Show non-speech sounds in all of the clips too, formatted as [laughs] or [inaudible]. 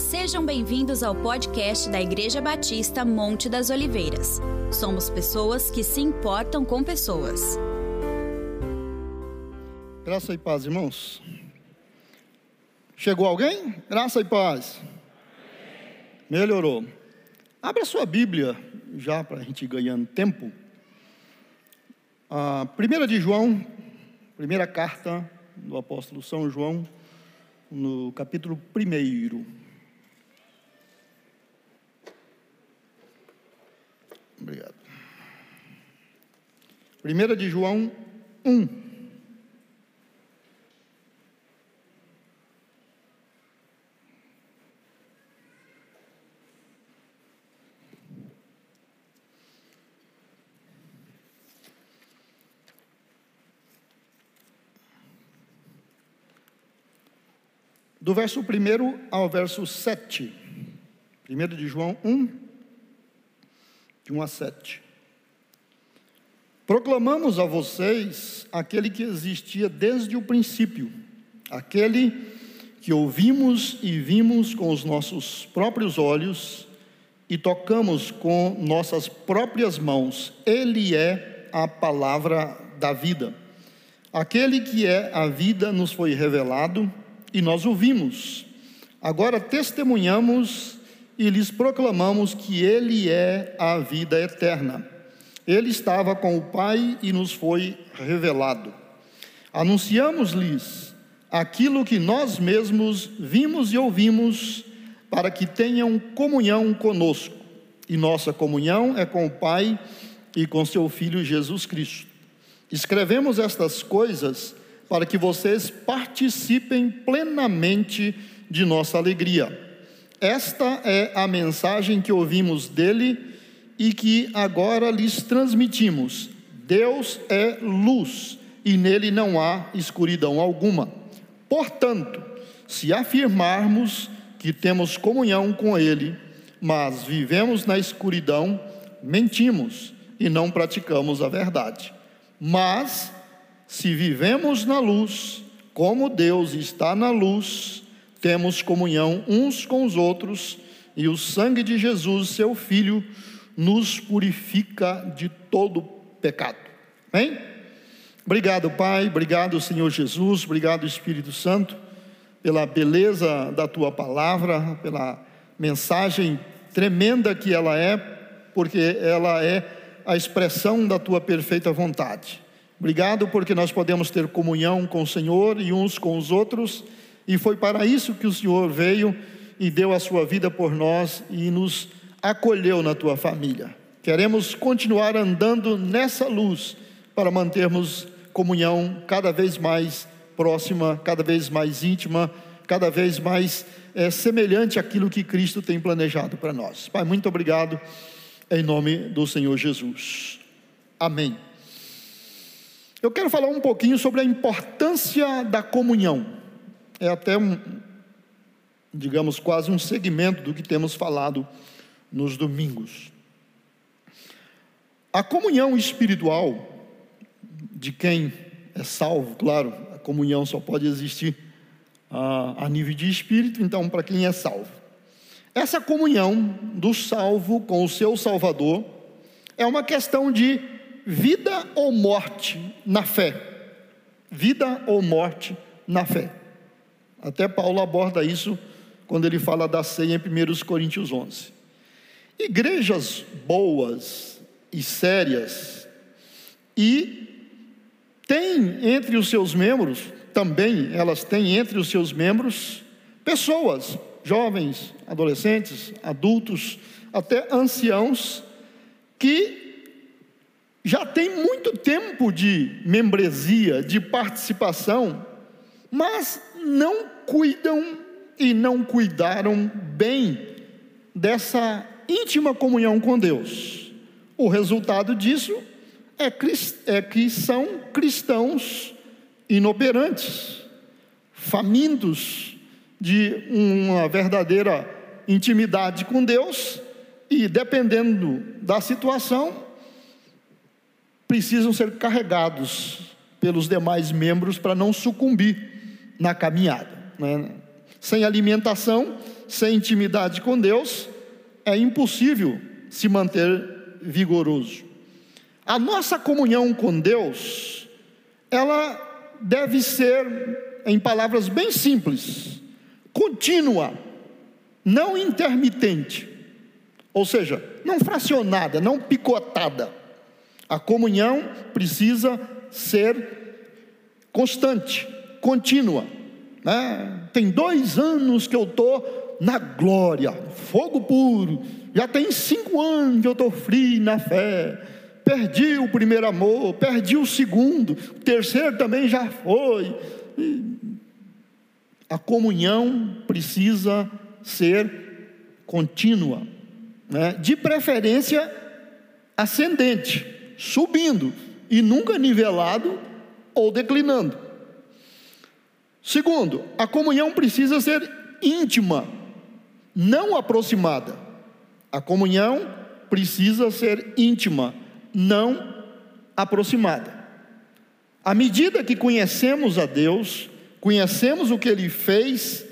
Sejam bem-vindos ao podcast da Igreja Batista Monte das Oliveiras. Somos pessoas que se importam com pessoas. Graça e paz, irmãos. Chegou alguém? Graça e paz. Melhorou. Abra sua Bíblia, já para a gente ir ganhando tempo. A primeira de João, primeira carta do apóstolo São João, no capítulo 1. Obrigado. Primeira de João 1. Do verso 1 ao verso 7. 1 de João 1, de 1 a 7. Proclamamos a vocês aquele que existia desde o princípio, aquele que ouvimos e vimos com os nossos próprios olhos e tocamos com nossas próprias mãos. Ele é a palavra da vida. Aquele que é a vida nos foi revelado e nós o vimos. Agora testemunhamos e lhes proclamamos que Ele é a vida eterna. Ele estava com o Pai e nos foi revelado. Anunciamos-lhes aquilo que nós mesmos vimos e ouvimos, para que tenham comunhão conosco. E nossa comunhão é com o Pai e com seu Filho Jesus Cristo. Escrevemos estas coisas para que vocês participem plenamente de nossa alegria. Esta é a mensagem que ouvimos dele e que agora lhes transmitimos. Deus é luz e nele não há escuridão alguma. Portanto, se afirmarmos que temos comunhão com ele, mas vivemos na escuridão, mentimos e não praticamos a verdade. Mas, se vivemos na luz, como Deus está na luz, temos comunhão uns com os outros, e o sangue de Jesus, seu Filho, nos purifica de todo pecado. Amém? Obrigado, Pai, obrigado, Senhor Jesus, obrigado, Espírito Santo, pela beleza da tua palavra, pela mensagem tremenda que ela é, porque ela é a expressão da tua perfeita vontade. Obrigado porque nós podemos ter comunhão com o Senhor e uns com os outros e foi para isso que o Senhor veio e deu a sua vida por nós e nos acolheu na tua família. Queremos continuar andando nessa luz para mantermos comunhão cada vez mais próxima, cada vez mais íntima, cada vez mais é, semelhante àquilo que Cristo tem planejado para nós. Pai, muito obrigado, em nome do Senhor Jesus. Amém. Eu quero falar um pouquinho sobre a importância da comunhão é até um, digamos, quase um segmento do que temos falado nos domingos. A comunhão espiritual de quem é salvo, claro, a comunhão só pode existir a, a nível de espírito, então, para quem é salvo. Essa comunhão do salvo com o seu Salvador é uma questão de vida ou morte na fé. Vida ou morte na fé. Até Paulo aborda isso quando ele fala da ceia em 1 Coríntios 11. Igrejas boas e sérias e tem entre os seus membros, também elas têm entre os seus membros pessoas, jovens, adolescentes, adultos, até anciãos que já tem muito tempo de membresia, de participação, mas não cuidam e não cuidaram bem dessa íntima comunhão com Deus. O resultado disso é, é que são cristãos inoperantes, famintos de uma verdadeira intimidade com Deus e, dependendo da situação, precisam ser carregados pelos demais membros para não sucumbir na caminhada. Né? Sem alimentação, sem intimidade com Deus, é impossível se manter vigoroso. A nossa comunhão com Deus, ela deve ser, em palavras bem simples, contínua, não intermitente, ou seja, não fracionada, não picotada. A comunhão precisa ser constante, contínua. Né? Tem dois anos que eu estou na glória, fogo puro. Já tem cinco anos que eu estou frio na fé. Perdi o primeiro amor, perdi o segundo, o terceiro também já foi. A comunhão precisa ser contínua, né? de preferência ascendente, subindo e nunca nivelado ou declinando. Segundo, a comunhão precisa ser íntima, não aproximada. A comunhão precisa ser íntima, não aproximada. À medida que conhecemos a Deus, conhecemos o que Ele fez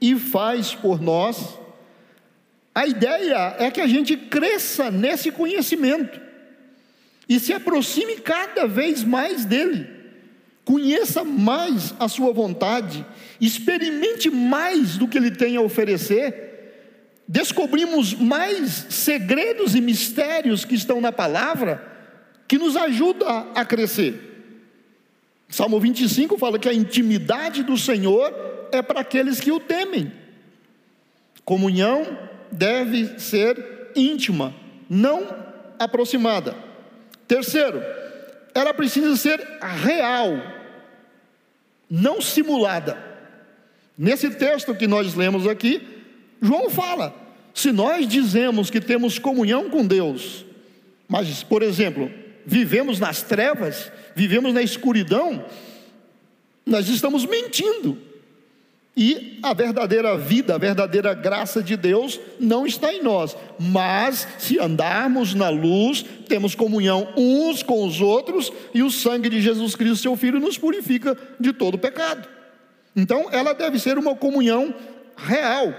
e faz por nós, a ideia é que a gente cresça nesse conhecimento e se aproxime cada vez mais dele conheça mais a sua vontade, experimente mais do que ele tem a oferecer, descobrimos mais segredos e mistérios que estão na palavra, que nos ajuda a crescer. Salmo 25 fala que a intimidade do Senhor é para aqueles que o temem. Comunhão deve ser íntima, não aproximada. Terceiro, ela precisa ser real, não simulada. Nesse texto que nós lemos aqui, João fala: se nós dizemos que temos comunhão com Deus, mas, por exemplo, vivemos nas trevas, vivemos na escuridão, nós estamos mentindo. E a verdadeira vida, a verdadeira graça de Deus não está em nós. Mas, se andarmos na luz, temos comunhão uns com os outros, e o sangue de Jesus Cristo, seu Filho, nos purifica de todo pecado. Então, ela deve ser uma comunhão real,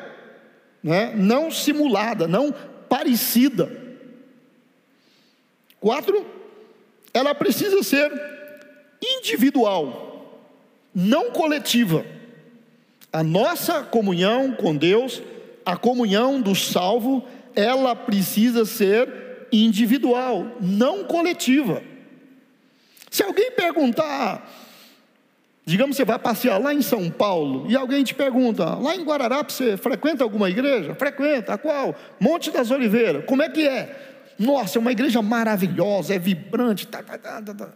né? não simulada, não parecida. Quatro, ela precisa ser individual, não coletiva. A nossa comunhão com Deus, a comunhão do salvo, ela precisa ser individual, não coletiva. Se alguém perguntar, digamos você vai passear lá em São Paulo e alguém te pergunta, lá em Guararapes você frequenta alguma igreja? Frequenta, a qual? Monte das Oliveiras, como é que é? Nossa, é uma igreja maravilhosa, é vibrante. Tá, tá, tá, tá. tá.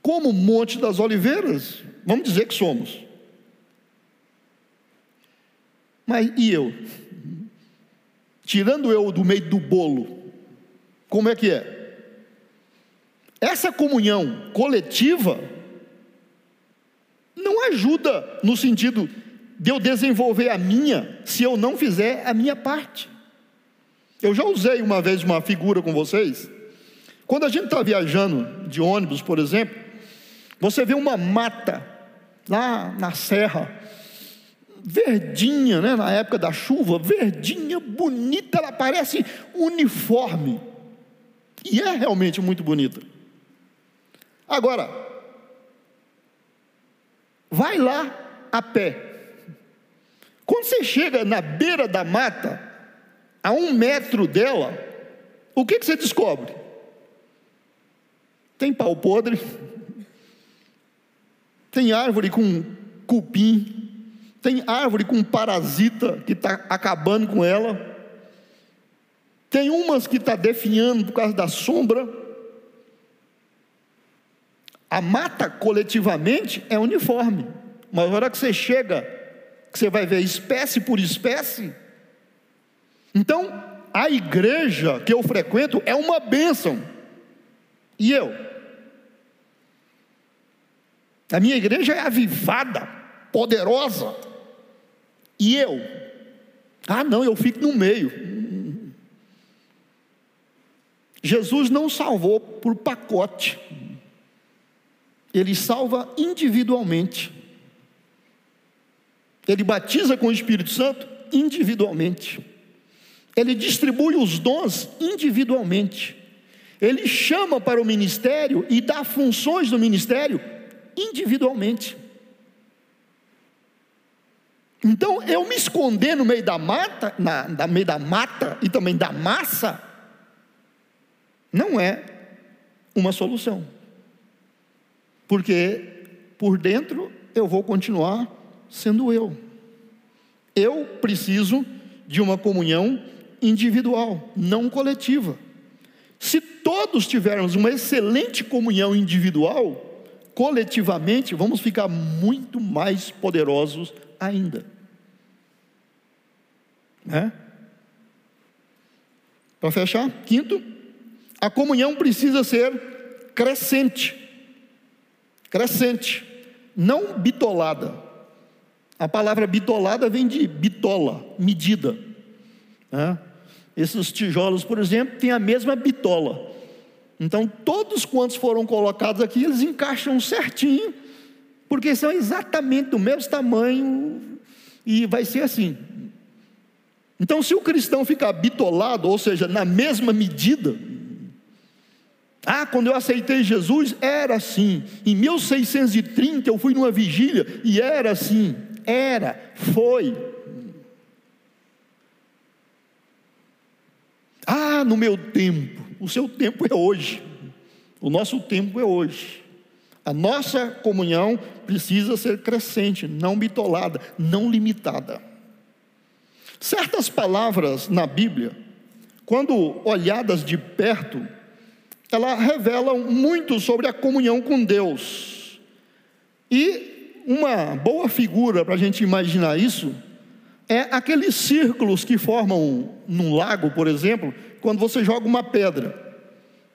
Como Monte das Oliveiras, vamos dizer que somos. Mas e eu? Tirando eu do meio do bolo, como é que é? Essa comunhão coletiva não ajuda no sentido de eu desenvolver a minha se eu não fizer a minha parte. Eu já usei uma vez uma figura com vocês. Quando a gente está viajando de ônibus, por exemplo, você vê uma mata lá na serra, verdinha, né, na época da chuva, verdinha, bonita, ela parece uniforme. E é realmente muito bonita. Agora, vai lá a pé. Quando você chega na beira da mata, a um metro dela, o que, que você descobre? Tem pau podre, [laughs] tem árvore com cupim, tem árvore com parasita que está acabando com ela. Tem umas que está definhando por causa da sombra. A mata coletivamente é uniforme, mas na hora que você chega, que você vai ver espécie por espécie. Então, a igreja que eu frequento é uma bênção. E eu? A minha igreja é avivada, poderosa. E eu? Ah, não, eu fico no meio. Jesus não salvou por pacote, ele salva individualmente. Ele batiza com o Espírito Santo individualmente. Ele distribui os dons individualmente. Ele chama para o ministério e dá funções do ministério individualmente. Então, eu me esconder no meio da mata, na, no meio da mata e também da massa, não é uma solução. Porque por dentro eu vou continuar sendo eu. Eu preciso de uma comunhão individual, não coletiva. Se todos tivermos uma excelente comunhão individual, coletivamente vamos ficar muito mais poderosos ainda. Né? Para fechar, quinto, a comunhão precisa ser crescente. Crescente, não bitolada. A palavra bitolada vem de bitola, medida. Né? Esses tijolos, por exemplo, têm a mesma bitola. Então, todos quantos foram colocados aqui, eles encaixam certinho, porque são exatamente do mesmo tamanho e vai ser assim. Então, se o cristão ficar bitolado, ou seja, na mesma medida, ah, quando eu aceitei Jesus, era assim. Em 1630 eu fui numa vigília e era assim. Era, foi. Ah, no meu tempo. O seu tempo é hoje. O nosso tempo é hoje. A nossa comunhão precisa ser crescente, não bitolada, não limitada. Certas palavras na Bíblia, quando olhadas de perto, elas revelam muito sobre a comunhão com Deus. E uma boa figura para a gente imaginar isso é aqueles círculos que formam num lago, por exemplo, quando você joga uma pedra.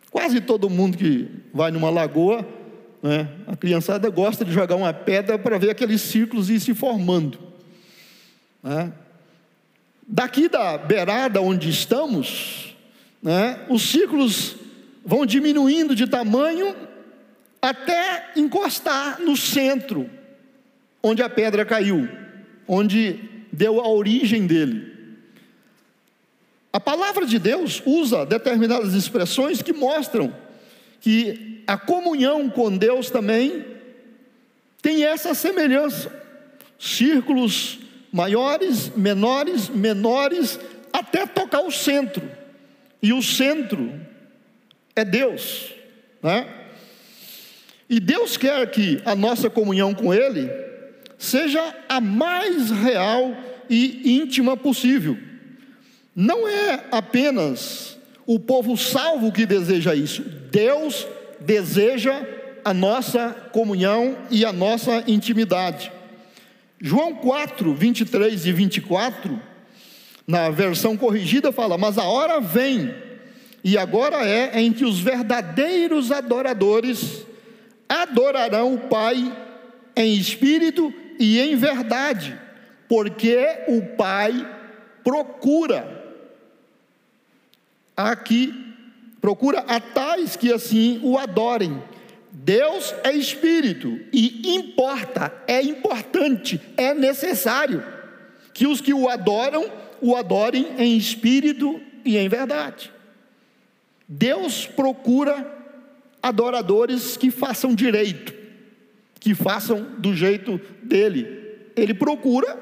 Quase todo mundo que vai numa lagoa, né, a criançada gosta de jogar uma pedra para ver aqueles círculos ir se formando. Né? Daqui da beirada onde estamos, né, os círculos vão diminuindo de tamanho até encostar no centro, onde a pedra caiu, onde deu a origem dele. A palavra de Deus usa determinadas expressões que mostram que a comunhão com Deus também tem essa semelhança. Círculos maiores, menores, menores, até tocar o centro. E o centro é Deus, né? E Deus quer que a nossa comunhão com Ele seja a mais real e íntima possível. Não é apenas o povo salvo que deseja isso, Deus deseja a nossa comunhão e a nossa intimidade. João 4, 23 e 24, na versão corrigida, fala: Mas a hora vem, e agora é, em que os verdadeiros adoradores adorarão o Pai em espírito e em verdade, porque o Pai procura aqui procura a tais que assim o adorem. Deus é espírito e importa, é importante, é necessário que os que o adoram o adorem em espírito e em verdade. Deus procura adoradores que façam direito, que façam do jeito dele. Ele procura,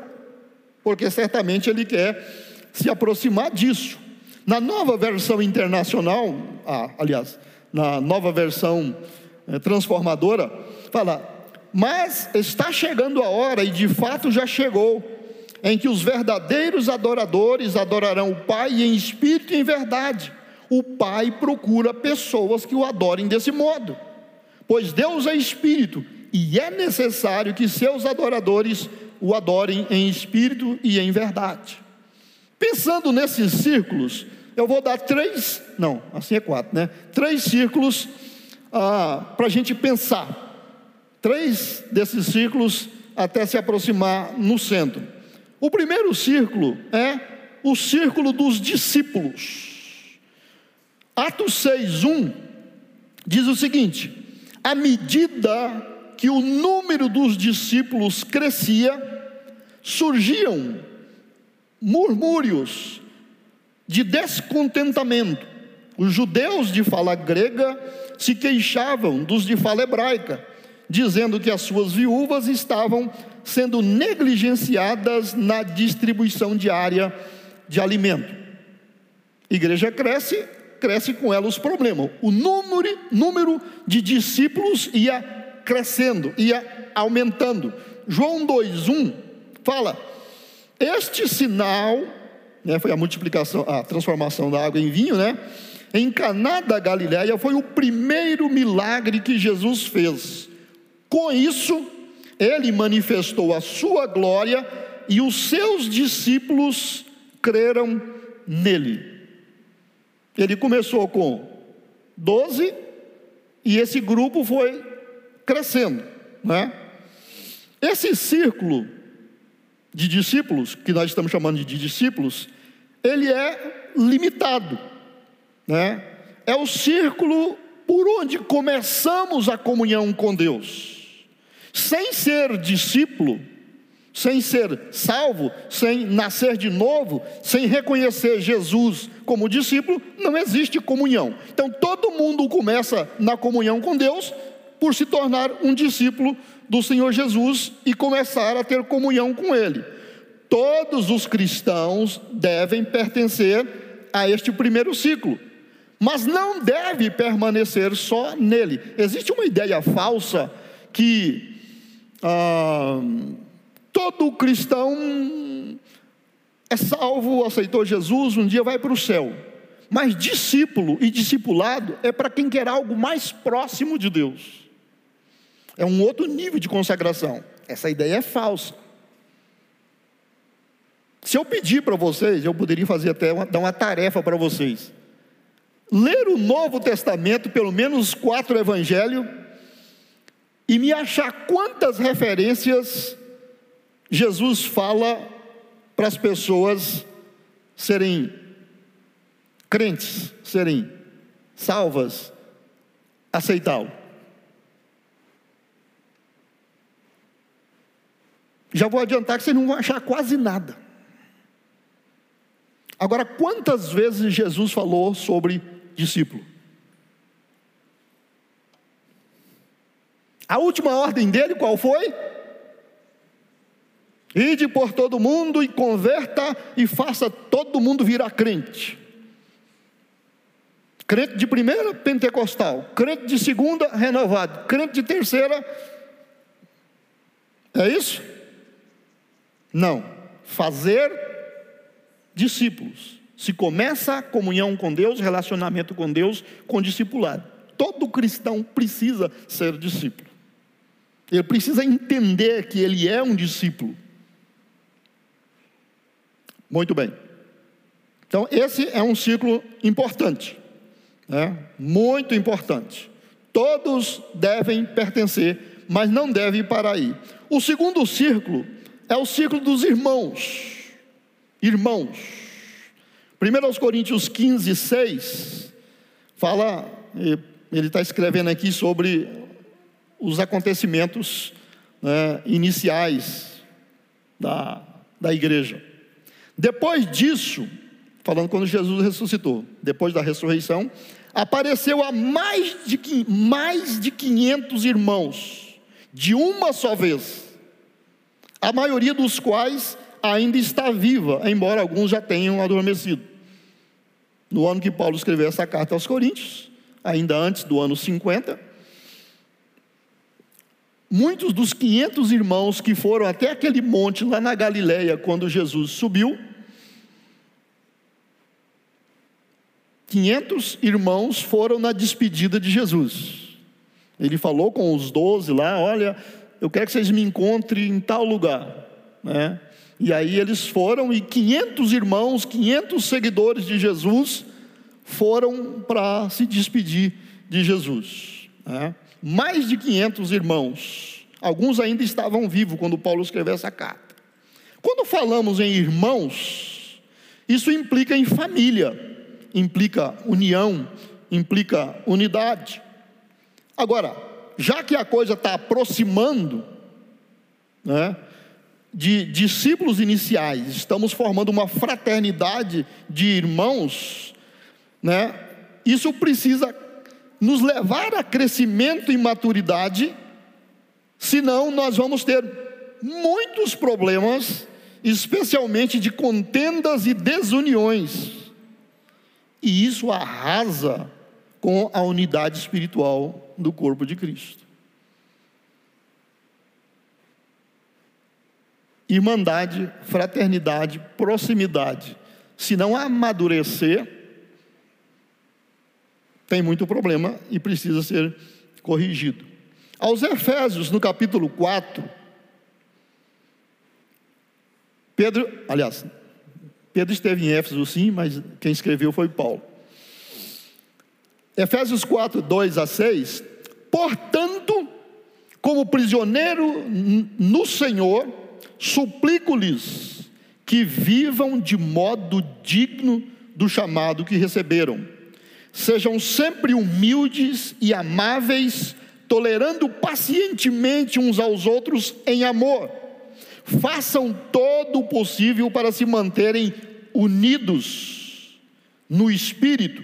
porque certamente ele quer se aproximar disso. Na nova versão internacional, ah, aliás, na nova versão é, transformadora, fala: Mas está chegando a hora, e de fato já chegou, em que os verdadeiros adoradores adorarão o Pai em espírito e em verdade. O Pai procura pessoas que o adorem desse modo, pois Deus é espírito e é necessário que seus adoradores o adorem em espírito e em verdade. Pensando nesses círculos, eu vou dar três, não, assim é quatro, né? Três círculos ah, para a gente pensar. Três desses círculos até se aproximar no centro. O primeiro círculo é o círculo dos discípulos. Atos 6:1 diz o seguinte: à medida que o número dos discípulos crescia, surgiam murmúrios de descontentamento. Os judeus de fala grega se queixavam dos de fala hebraica, dizendo que as suas viúvas estavam sendo negligenciadas na distribuição diária de alimento. A igreja cresce, cresce com ela os problemas. O número, número de discípulos ia crescendo, ia aumentando. João 2:1 fala: "Este sinal, né, foi a multiplicação, a transformação da água em vinho, né? Em Caná da Galiléia foi o primeiro milagre que Jesus fez. Com isso, ele manifestou a sua glória e os seus discípulos creram nele. Ele começou com doze e esse grupo foi crescendo, né? Esse círculo de discípulos, que nós estamos chamando de discípulos, ele é limitado, né? É o círculo por onde começamos a comunhão com Deus sem ser discípulo, sem ser salvo, sem nascer de novo, sem reconhecer Jesus como discípulo, não existe comunhão. Então todo mundo começa na comunhão com Deus por se tornar um discípulo do Senhor Jesus e começar a ter comunhão com Ele. Todos os cristãos devem pertencer a este primeiro ciclo, mas não deve permanecer só nele. Existe uma ideia falsa que ah, todo cristão é salvo, aceitou Jesus, um dia vai para o céu. Mas discípulo e discipulado é para quem quer algo mais próximo de Deus. É um outro nível de consagração. Essa ideia é falsa. Se eu pedir para vocês, eu poderia fazer até uma, dar uma tarefa para vocês. Ler o Novo Testamento, pelo menos quatro evangelhos, e me achar quantas referências Jesus fala para as pessoas serem crentes, serem salvas, aceitá-lo. Já vou adiantar que vocês não vão achar quase nada. Agora, quantas vezes Jesus falou sobre discípulo? A última ordem dele qual foi? Ide por todo mundo e converta e faça todo mundo virar crente. Crente de primeira, pentecostal. Crente de segunda, renovado. Crente de terceira, é isso? Não. Fazer discípulos. Se começa a comunhão com Deus, relacionamento com Deus, com discipulado. Todo cristão precisa ser discípulo. Ele precisa entender que ele é um discípulo. Muito bem. Então, esse é um ciclo importante, né? muito importante. Todos devem pertencer, mas não devem parar aí. O segundo círculo é o círculo dos irmãos. Irmãos. 1 Coríntios 15, 6, fala, ele está escrevendo aqui sobre os acontecimentos né, iniciais da, da igreja. Depois disso, falando quando Jesus ressuscitou, depois da ressurreição, apareceu a mais de, mais de 500 irmãos, de uma só vez, a maioria dos quais ainda está viva, embora alguns já tenham adormecido. No ano que Paulo escreveu essa carta aos Coríntios, ainda antes do ano 50, muitos dos 500 irmãos que foram até aquele monte lá na Galileia quando Jesus subiu, 500 irmãos foram na despedida de Jesus. Ele falou com os doze lá: Olha, eu quero que vocês me encontrem em tal lugar. Né? E aí eles foram, e 500 irmãos, 500 seguidores de Jesus, foram para se despedir de Jesus. Né? mais de 500 irmãos. Alguns ainda estavam vivos quando Paulo escreveu essa carta. Quando falamos em irmãos, isso implica em família, implica união, implica unidade. Agora, já que a coisa está aproximando, né, de discípulos iniciais, estamos formando uma fraternidade de irmãos, né? Isso precisa nos levar a crescimento e maturidade, senão nós vamos ter muitos problemas, especialmente de contendas e desuniões. E isso arrasa com a unidade espiritual do corpo de Cristo. irmandade, fraternidade, proximidade. Se não amadurecer, tem muito problema e precisa ser corrigido. Aos Efésios, no capítulo 4, Pedro, aliás, Pedro esteve em Éfeso sim, mas quem escreveu foi Paulo. Efésios 4, 2 a 6. Portanto, como prisioneiro no Senhor, suplico-lhes que vivam de modo digno do chamado que receberam. Sejam sempre humildes e amáveis, tolerando pacientemente uns aos outros em amor. Façam todo o possível para se manterem unidos no espírito,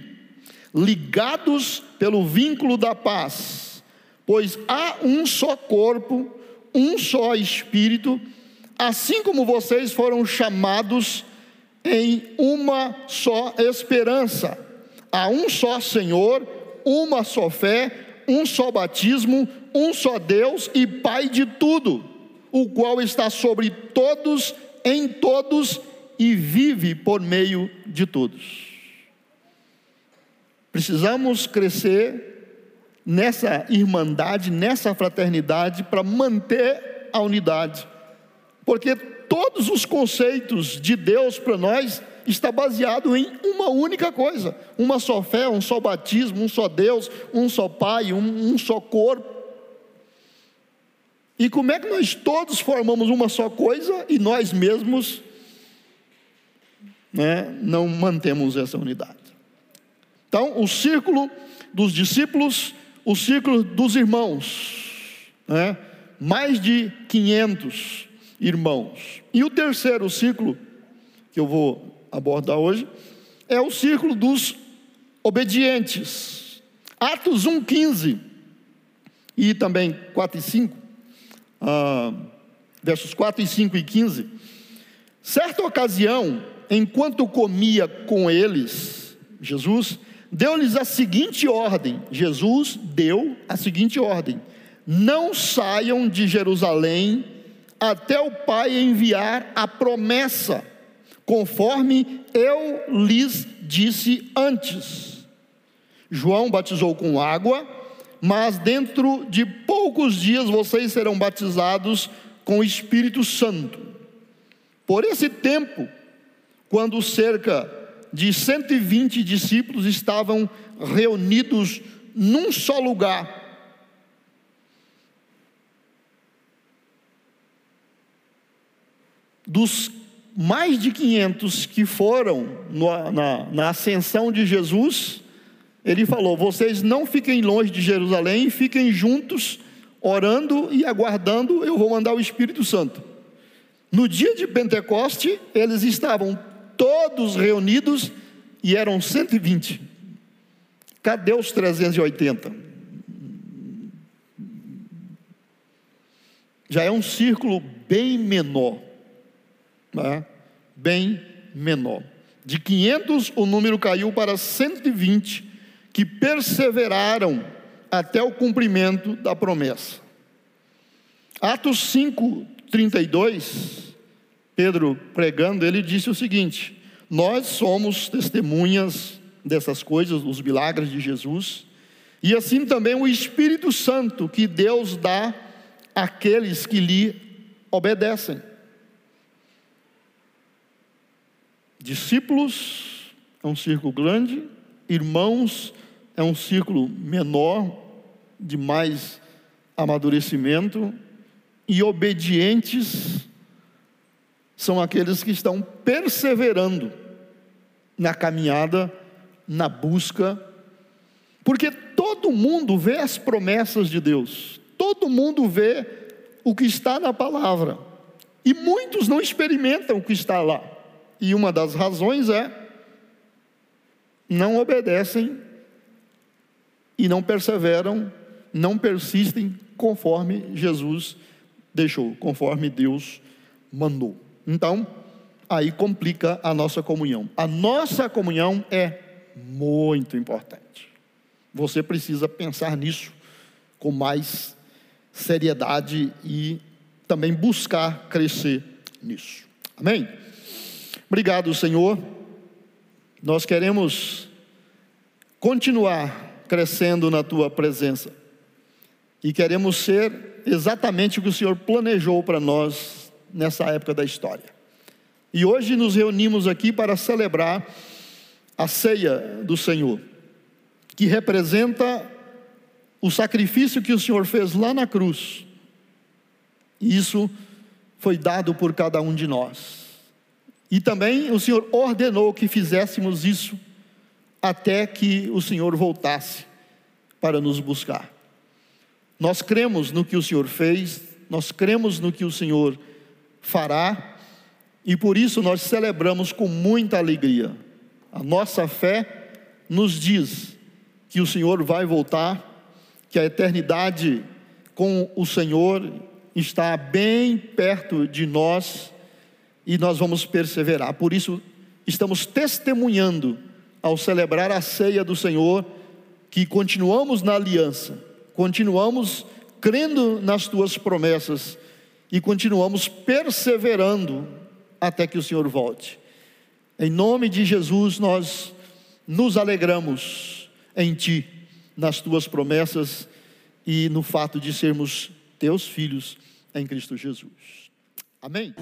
ligados pelo vínculo da paz, pois há um só corpo, um só espírito assim como vocês foram chamados em uma só esperança. Há um só Senhor, uma só fé, um só batismo, um só Deus e Pai de tudo, o qual está sobre todos, em todos e vive por meio de todos. Precisamos crescer nessa irmandade, nessa fraternidade, para manter a unidade porque todos os conceitos de Deus para nós está baseado em uma única coisa: uma só fé, um só batismo, um só Deus, um só Pai, um, um só corpo. E como é que nós todos formamos uma só coisa e nós mesmos né, não mantemos essa unidade? Então, o círculo dos discípulos, o círculo dos irmãos, né, mais de 500 irmãos. E o terceiro ciclo que eu vou abordar hoje é o círculo dos obedientes. Atos 1,15 e também 4 e 5, ah, versos 4 e 5 e 15. Certa ocasião, enquanto comia com eles, Jesus deu-lhes a seguinte ordem: Jesus deu a seguinte ordem: não saiam de Jerusalém até o Pai enviar a promessa, conforme eu lhes disse antes. João batizou com água, mas dentro de poucos dias vocês serão batizados com o Espírito Santo. Por esse tempo, quando cerca de 120 discípulos estavam reunidos num só lugar, dos mais de 500 que foram no, na, na ascensão de Jesus, ele falou: vocês não fiquem longe de Jerusalém, fiquem juntos, orando e aguardando, eu vou mandar o Espírito Santo. No dia de Pentecoste, eles estavam todos reunidos e eram 120. Cadê os 380? Já é um círculo bem menor né, bem menor. De 500, o número caiu para 120, que perseveraram até o cumprimento da promessa. Atos 5, 32, Pedro pregando, ele disse o seguinte: Nós somos testemunhas dessas coisas, dos milagres de Jesus, e assim também o Espírito Santo que Deus dá àqueles que lhe obedecem. Discípulos é um círculo grande, irmãos é um círculo menor, de mais amadurecimento, e obedientes são aqueles que estão perseverando na caminhada, na busca, porque todo mundo vê as promessas de Deus, todo mundo vê o que está na palavra, E muitos não experimentam o que está lá. E uma das razões é não obedecem e não perseveram, não persistem conforme Jesus deixou, conforme Deus mandou. Então, aí complica a nossa comunhão. A nossa comunhão é muito importante. Você precisa pensar nisso com mais seriedade e também buscar crescer nisso. Amém? Obrigado, Senhor. Nós queremos continuar crescendo na tua presença e queremos ser exatamente o que o Senhor planejou para nós nessa época da história. E hoje nos reunimos aqui para celebrar a ceia do Senhor, que representa o sacrifício que o Senhor fez lá na cruz. E isso foi dado por cada um de nós. E também o Senhor ordenou que fizéssemos isso até que o Senhor voltasse para nos buscar. Nós cremos no que o Senhor fez, nós cremos no que o Senhor fará, e por isso nós celebramos com muita alegria. A nossa fé nos diz que o Senhor vai voltar, que a eternidade com o Senhor está bem perto de nós e nós vamos perseverar. Por isso, estamos testemunhando ao celebrar a ceia do Senhor que continuamos na aliança, continuamos crendo nas tuas promessas e continuamos perseverando até que o Senhor volte. Em nome de Jesus, nós nos alegramos em Ti, nas tuas promessas e no fato de sermos teus filhos em Cristo Jesus. Amém.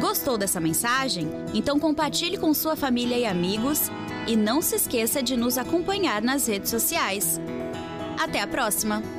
Gostou dessa mensagem? Então compartilhe com sua família e amigos e não se esqueça de nos acompanhar nas redes sociais. Até a próxima!